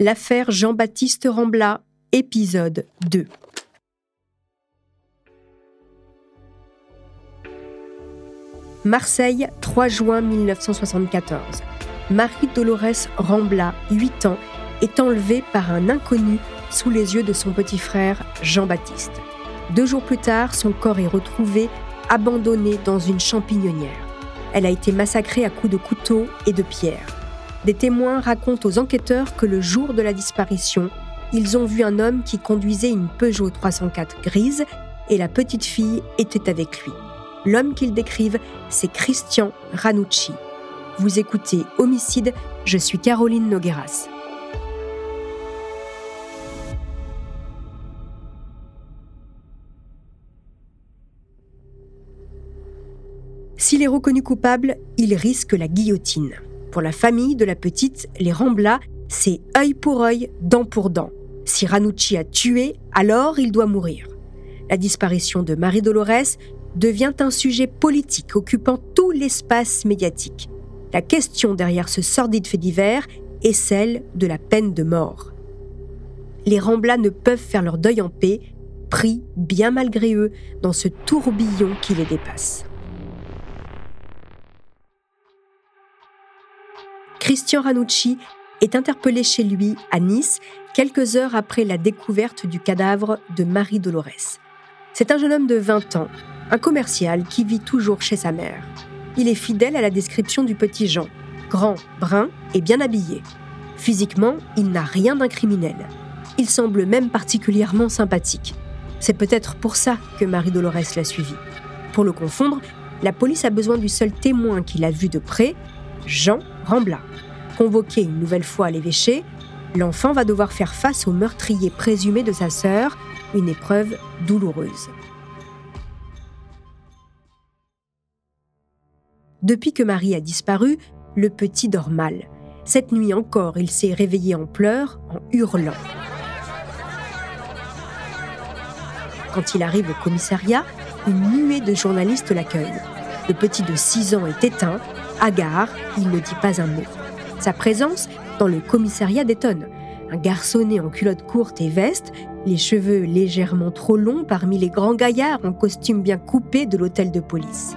L'affaire Jean-Baptiste Rambla, épisode 2. Marseille, 3 juin 1974. Marie-Dolores Rambla, 8 ans, est enlevée par un inconnu sous les yeux de son petit frère Jean-Baptiste. Deux jours plus tard, son corps est retrouvé abandonné dans une champignonnière. Elle a été massacrée à coups de couteau et de pierre. Des témoins racontent aux enquêteurs que le jour de la disparition, ils ont vu un homme qui conduisait une Peugeot 304 grise et la petite fille était avec lui. L'homme qu'ils décrivent, c'est Christian Ranucci. Vous écoutez Homicide, je suis Caroline Nogueras. S'il est reconnu coupable, il risque la guillotine. Pour la famille de la petite, les Rambla, c'est œil pour œil, dent pour dent. Si Ranucci a tué, alors il doit mourir. La disparition de Marie Dolores devient un sujet politique occupant tout l'espace médiatique. La question derrière ce sordide fait divers est celle de la peine de mort. Les Rambla ne peuvent faire leur deuil en paix, pris bien malgré eux dans ce tourbillon qui les dépasse. Christian Ranucci est interpellé chez lui à Nice quelques heures après la découverte du cadavre de Marie Dolores. C'est un jeune homme de 20 ans, un commercial qui vit toujours chez sa mère. Il est fidèle à la description du petit Jean, grand, brun et bien habillé. Physiquement, il n'a rien d'un criminel. Il semble même particulièrement sympathique. C'est peut-être pour ça que Marie-Dolores l'a suivi. Pour le confondre, la police a besoin du seul témoin qu'il a vu de près, Jean Rambla. Convoqué une nouvelle fois à l'évêché, l'enfant va devoir faire face au meurtrier présumé de sa sœur, une épreuve douloureuse. Depuis que Marie a disparu, le petit dort mal. Cette nuit encore, il s'est réveillé en pleurs, en hurlant. Quand il arrive au commissariat, une nuée de journalistes l'accueille. Le petit de 6 ans est éteint, hagard, il ne dit pas un mot. Sa présence dans le commissariat détonne. Un garçonnet en culotte courte et veste, les cheveux légèrement trop longs parmi les grands gaillards en costume bien coupé de l'hôtel de police.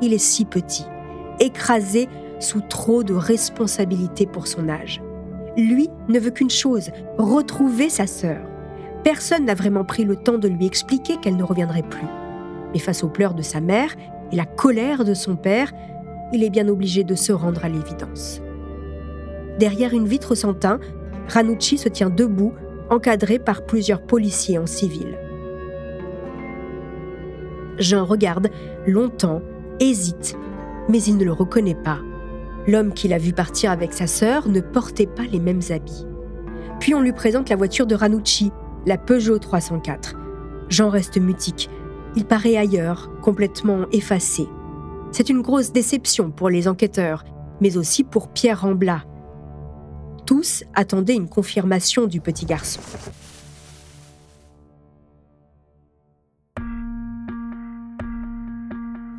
Il est si petit, écrasé sous trop de responsabilités pour son âge. Lui ne veut qu'une chose, retrouver sa sœur. Personne n'a vraiment pris le temps de lui expliquer qu'elle ne reviendrait plus. Mais face aux pleurs de sa mère et la colère de son père, il est bien obligé de se rendre à l'évidence. Derrière une vitre sans teint, Ranucci se tient debout, encadré par plusieurs policiers en civil. Jean regarde longtemps, hésite, mais il ne le reconnaît pas. L'homme qu'il a vu partir avec sa sœur ne portait pas les mêmes habits. Puis on lui présente la voiture de Ranucci, la Peugeot 304. Jean reste mutique. Il paraît ailleurs, complètement effacé. C'est une grosse déception pour les enquêteurs, mais aussi pour Pierre Rambla. Tous attendaient une confirmation du petit garçon.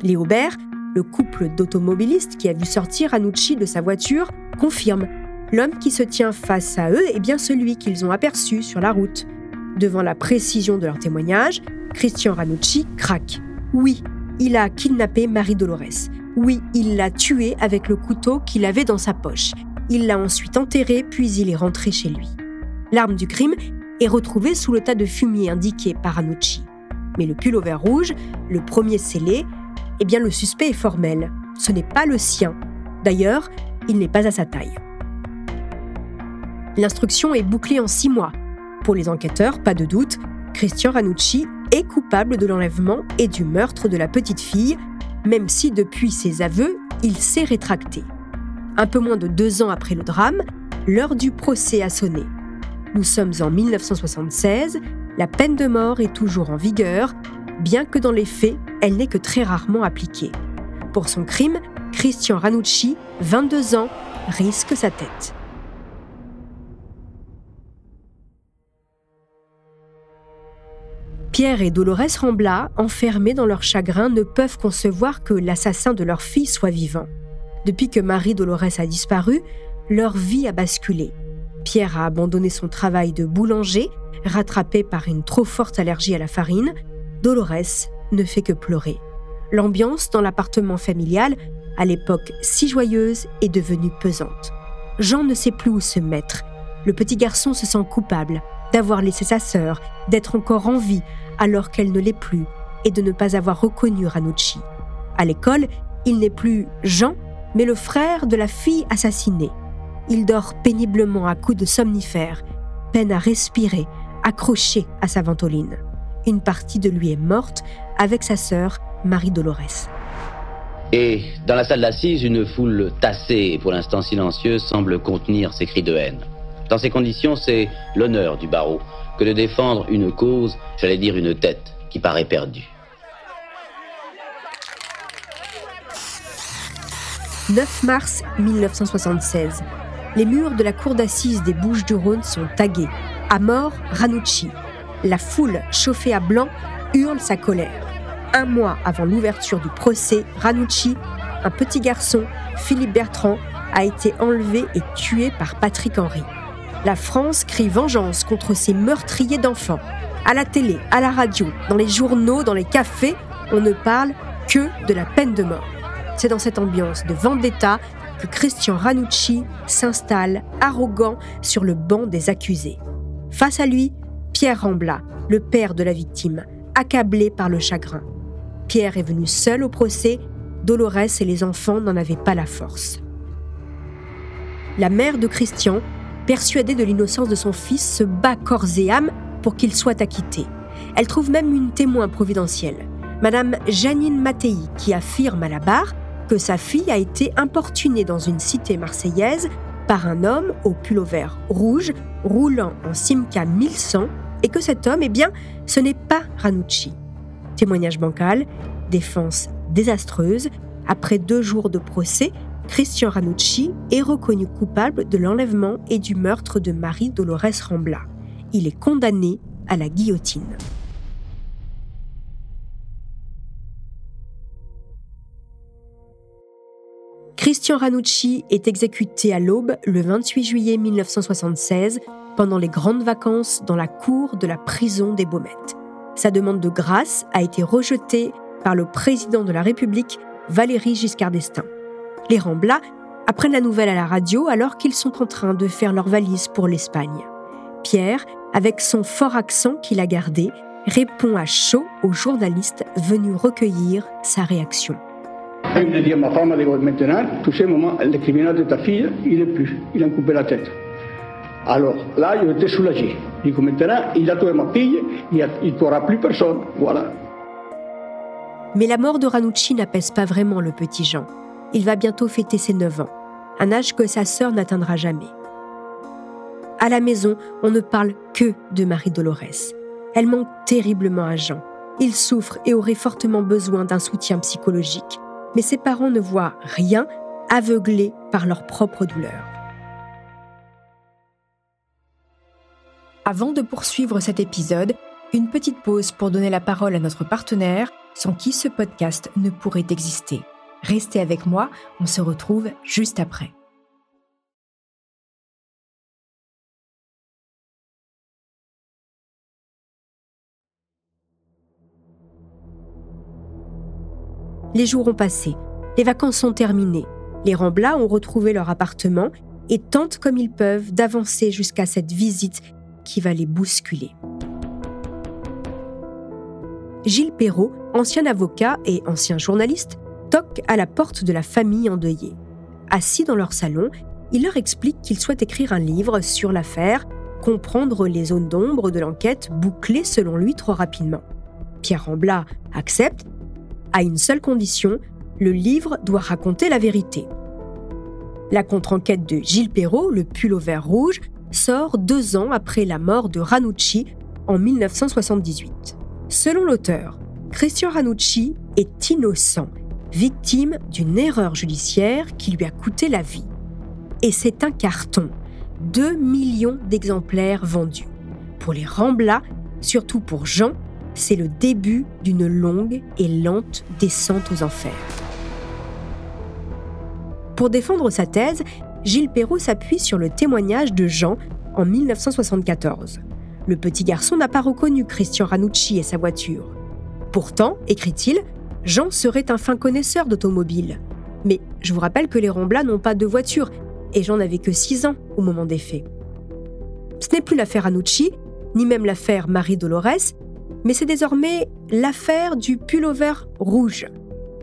Les Aubert le couple d'automobilistes qui a vu sortir Anucci de sa voiture confirme l'homme qui se tient face à eux est bien celui qu'ils ont aperçu sur la route. Devant la précision de leur témoignage, Christian Ranucci craque. Oui, il a kidnappé Marie Dolores. Oui, il l'a tuée avec le couteau qu'il avait dans sa poche. Il l'a ensuite enterrée, puis il est rentré chez lui. L'arme du crime est retrouvée sous le tas de fumier indiqué par Ranucci. Mais le pullover rouge, le premier scellé, eh bien le suspect est formel. Ce n'est pas le sien. D'ailleurs, il n'est pas à sa taille. L'instruction est bouclée en six mois. Pour les enquêteurs, pas de doute, Christian Ranucci coupable de l'enlèvement et du meurtre de la petite fille, même si depuis ses aveux, il s'est rétracté. Un peu moins de deux ans après le drame, l'heure du procès a sonné. Nous sommes en 1976, la peine de mort est toujours en vigueur, bien que dans les faits, elle n'est que très rarement appliquée. Pour son crime, Christian Ranucci, 22 ans, risque sa tête. Pierre et Dolores Rambla, enfermés dans leur chagrin, ne peuvent concevoir que l'assassin de leur fille soit vivant. Depuis que Marie Dolores a disparu, leur vie a basculé. Pierre a abandonné son travail de boulanger, rattrapé par une trop forte allergie à la farine. Dolores ne fait que pleurer. L'ambiance dans l'appartement familial, à l'époque si joyeuse, est devenue pesante. Jean ne sait plus où se mettre. Le petit garçon se sent coupable d'avoir laissé sa sœur, d'être encore en vie alors qu'elle ne l'est plus, et de ne pas avoir reconnu Ranucci. À l'école, il n'est plus Jean, mais le frère de la fille assassinée. Il dort péniblement à coups de somnifères, peine à respirer, accroché à sa ventoline. Une partie de lui est morte avec sa sœur Marie-Dolores. Et dans la salle d'assises, une foule tassée et pour l'instant silencieuse semble contenir ses cris de haine. Dans ces conditions, c'est l'honneur du barreau que de défendre une cause, j'allais dire une tête, qui paraît perdue. 9 mars 1976. Les murs de la cour d'assises des Bouches-du-Rhône sont tagués. À mort, Ranucci. La foule, chauffée à blanc, hurle sa colère un mois avant l'ouverture du procès, Ranucci, un petit garçon, Philippe Bertrand, a été enlevé et tué par Patrick Henry. La France crie vengeance contre ces meurtriers d'enfants. À la télé, à la radio, dans les journaux, dans les cafés, on ne parle que de la peine de mort. C'est dans cette ambiance de vendetta que Christian Ranucci s'installe arrogant sur le banc des accusés. Face à lui, Pierre Rambla, le père de la victime, accablé par le chagrin. Pierre est venu seul au procès, Dolores et les enfants n'en avaient pas la force. La mère de Christian, persuadée de l'innocence de son fils, se bat corps et âme pour qu'il soit acquitté. Elle trouve même une témoin providentielle, Madame Janine Mattei, qui affirme à la barre que sa fille a été importunée dans une cité marseillaise par un homme au pullover rouge roulant en Simca 1100 et que cet homme, eh bien, ce n'est pas Ranucci. Témoignage bancal, défense désastreuse. Après deux jours de procès, Christian Ranucci est reconnu coupable de l'enlèvement et du meurtre de Marie Dolores Rambla. Il est condamné à la guillotine. Christian Ranucci est exécuté à l'aube le 28 juillet 1976 pendant les grandes vacances dans la cour de la prison des Baumettes. Sa demande de grâce a été rejetée par le président de la République, Valéry Giscard d'Estaing. Les Ramblas apprennent la nouvelle à la radio alors qu'ils sont en train de faire leur valise pour l'Espagne. Pierre, avec son fort accent qu'il a gardé, répond à chaud aux journalistes venus recueillir sa réaction. Il me dit à ma femme, maintenant, tu sais, maman, le criminel de ta fille, il n'est plus, il a coupé la tête. Alors là, il était soulagé. Il dit maintenant, il a tué ma fille, il ne tuera plus personne. Voilà. Mais la mort de Ranucci n'apaise pas vraiment le petit Jean. Il va bientôt fêter ses 9 ans, un âge que sa sœur n'atteindra jamais. À la maison, on ne parle que de Marie-Dolores. Elle manque terriblement à Jean. Il souffre et aurait fortement besoin d'un soutien psychologique. Mais ses parents ne voient rien, aveuglés par leur propre douleur. Avant de poursuivre cet épisode, une petite pause pour donner la parole à notre partenaire, sans qui ce podcast ne pourrait exister. Restez avec moi, on se retrouve juste après. Les jours ont passé, les vacances sont terminées, les Ramblas ont retrouvé leur appartement et tentent comme ils peuvent d'avancer jusqu'à cette visite qui va les bousculer. Gilles Perrault, ancien avocat et ancien journaliste, à la porte de la famille endeuillée. Assis dans leur salon, il leur explique qu'il souhaite écrire un livre sur l'affaire, comprendre les zones d'ombre de l'enquête bouclée selon lui trop rapidement. Pierre Rambla accepte, à une seule condition, le livre doit raconter la vérité. La contre-enquête de Gilles Perrault, le pull vert rouge, sort deux ans après la mort de Ranucci en 1978. Selon l'auteur, Christian Ranucci est innocent, victime d'une erreur judiciaire qui lui a coûté la vie. Et c'est un carton. 2 millions d'exemplaires vendus. Pour les Ramblas, surtout pour Jean, c'est le début d'une longue et lente descente aux enfers. Pour défendre sa thèse, Gilles Perrault s'appuie sur le témoignage de Jean, en 1974. Le petit garçon n'a pas reconnu Christian Ranucci et sa voiture. Pourtant, écrit-il, Jean serait un fin connaisseur d'automobile. Mais je vous rappelle que les Ramblas n'ont pas de voiture, et Jean n'avait que 6 ans au moment des faits. Ce n'est plus l'affaire Ranucci, ni même l'affaire Marie Dolores, mais c'est désormais l'affaire du pullover rouge.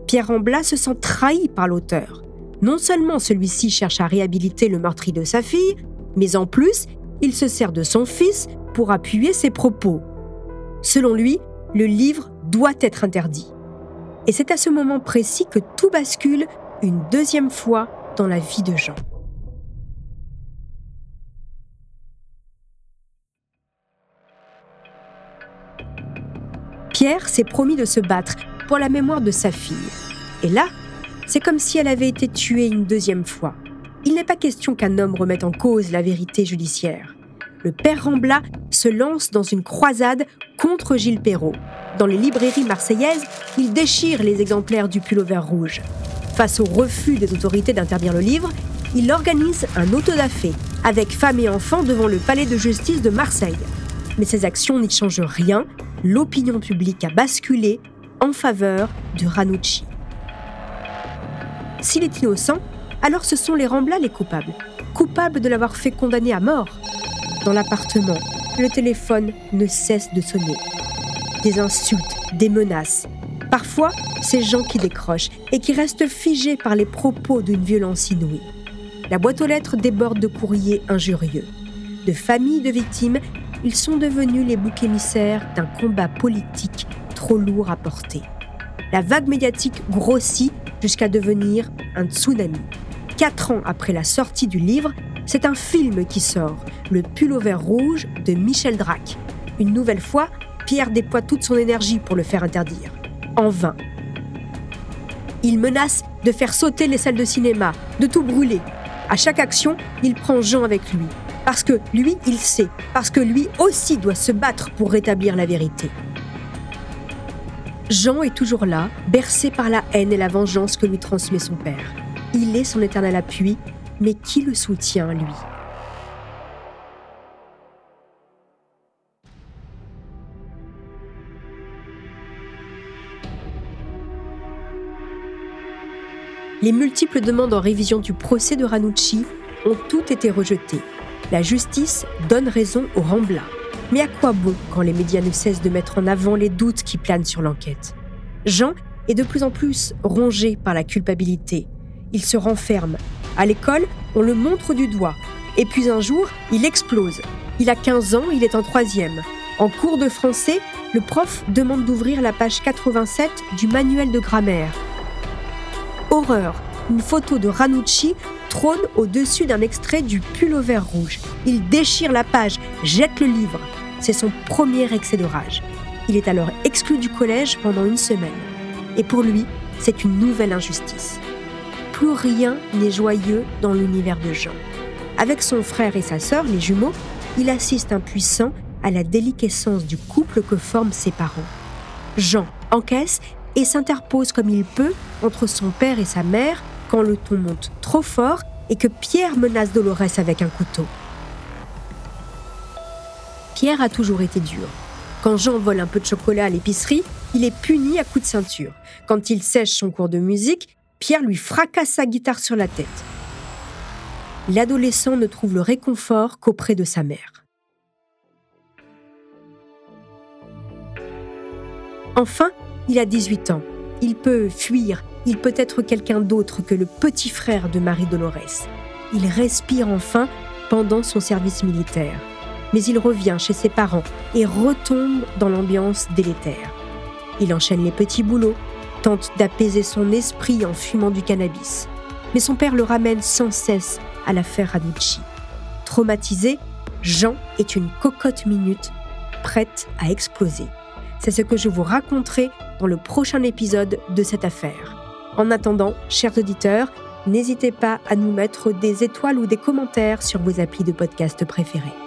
Pierre Rambla se sent trahi par l'auteur. Non seulement celui-ci cherche à réhabiliter le meurtrier de sa fille, mais en plus, il se sert de son fils pour appuyer ses propos. Selon lui, le livre doit être interdit. Et c'est à ce moment précis que tout bascule une deuxième fois dans la vie de Jean. Pierre s'est promis de se battre pour la mémoire de sa fille. Et là, c'est comme si elle avait été tuée une deuxième fois. Il n'est pas question qu'un homme remette en cause la vérité judiciaire. Le père Rambla se lance dans une croisade contre Gilles Perrault. Dans les librairies marseillaises, il déchire les exemplaires du pullover rouge. Face au refus des autorités d'interdire le livre, il organise un autodafé avec femmes et enfants devant le palais de justice de Marseille. Mais ces actions n'y changent rien, l'opinion publique a basculé en faveur de Ranucci. S'il est innocent, alors ce sont les Ramblas les coupables, coupables de l'avoir fait condamner à mort. Dans l'appartement, le téléphone ne cesse de sonner. Des insultes, des menaces. Parfois, c'est Jean qui décroche et qui reste figé par les propos d'une violence inouïe. La boîte aux lettres déborde de courriers injurieux. De familles de victimes, ils sont devenus les boucs émissaires d'un combat politique trop lourd à porter. La vague médiatique grossit jusqu'à devenir un tsunami. Quatre ans après la sortie du livre, c'est un film qui sort, Le pullover rouge de Michel Drac. Une nouvelle fois, Pierre déploie toute son énergie pour le faire interdire. En vain. Il menace de faire sauter les salles de cinéma, de tout brûler. À chaque action, il prend Jean avec lui. Parce que lui, il sait. Parce que lui aussi doit se battre pour rétablir la vérité. Jean est toujours là, bercé par la haine et la vengeance que lui transmet son père. Il est son éternel appui, mais qui le soutient, lui Les multiples demandes en révision du procès de Ranucci ont toutes été rejetées. La justice donne raison au Rambla. Mais à quoi bon quand les médias ne cessent de mettre en avant les doutes qui planent sur l'enquête? Jean est de plus en plus rongé par la culpabilité. Il se renferme. À l'école, on le montre du doigt. Et puis un jour, il explose. Il a 15 ans, il est en troisième. En cours de français, le prof demande d'ouvrir la page 87 du manuel de grammaire. Horreur, une photo de Ranucci trône au-dessus d'un extrait du pullover rouge. Il déchire la page, jette le livre. C'est son premier excès de rage. Il est alors exclu du collège pendant une semaine. Et pour lui, c'est une nouvelle injustice. Plus rien n'est joyeux dans l'univers de Jean. Avec son frère et sa sœur, les jumeaux, il assiste impuissant à la déliquescence du couple que forment ses parents. Jean encaisse et s'interpose comme il peut entre son père et sa mère quand le ton monte trop fort et que Pierre menace Dolores avec un couteau. Pierre a toujours été dur. Quand Jean vole un peu de chocolat à l'épicerie, il est puni à coups de ceinture. Quand il sèche son cours de musique, Pierre lui fracasse sa guitare sur la tête. L'adolescent ne trouve le réconfort qu'auprès de sa mère. Enfin, il a 18 ans. Il peut fuir, il peut être quelqu'un d'autre que le petit frère de Marie Dolores. Il respire enfin pendant son service militaire. Mais il revient chez ses parents et retombe dans l'ambiance délétère. Il enchaîne les petits boulots, tente d'apaiser son esprit en fumant du cannabis. Mais son père le ramène sans cesse à l'affaire Ranucci. Traumatisé, Jean est une cocotte minute, prête à exploser. C'est ce que je vous raconterai dans le prochain épisode de cette affaire. En attendant, chers auditeurs, n'hésitez pas à nous mettre des étoiles ou des commentaires sur vos applis de podcast préférés.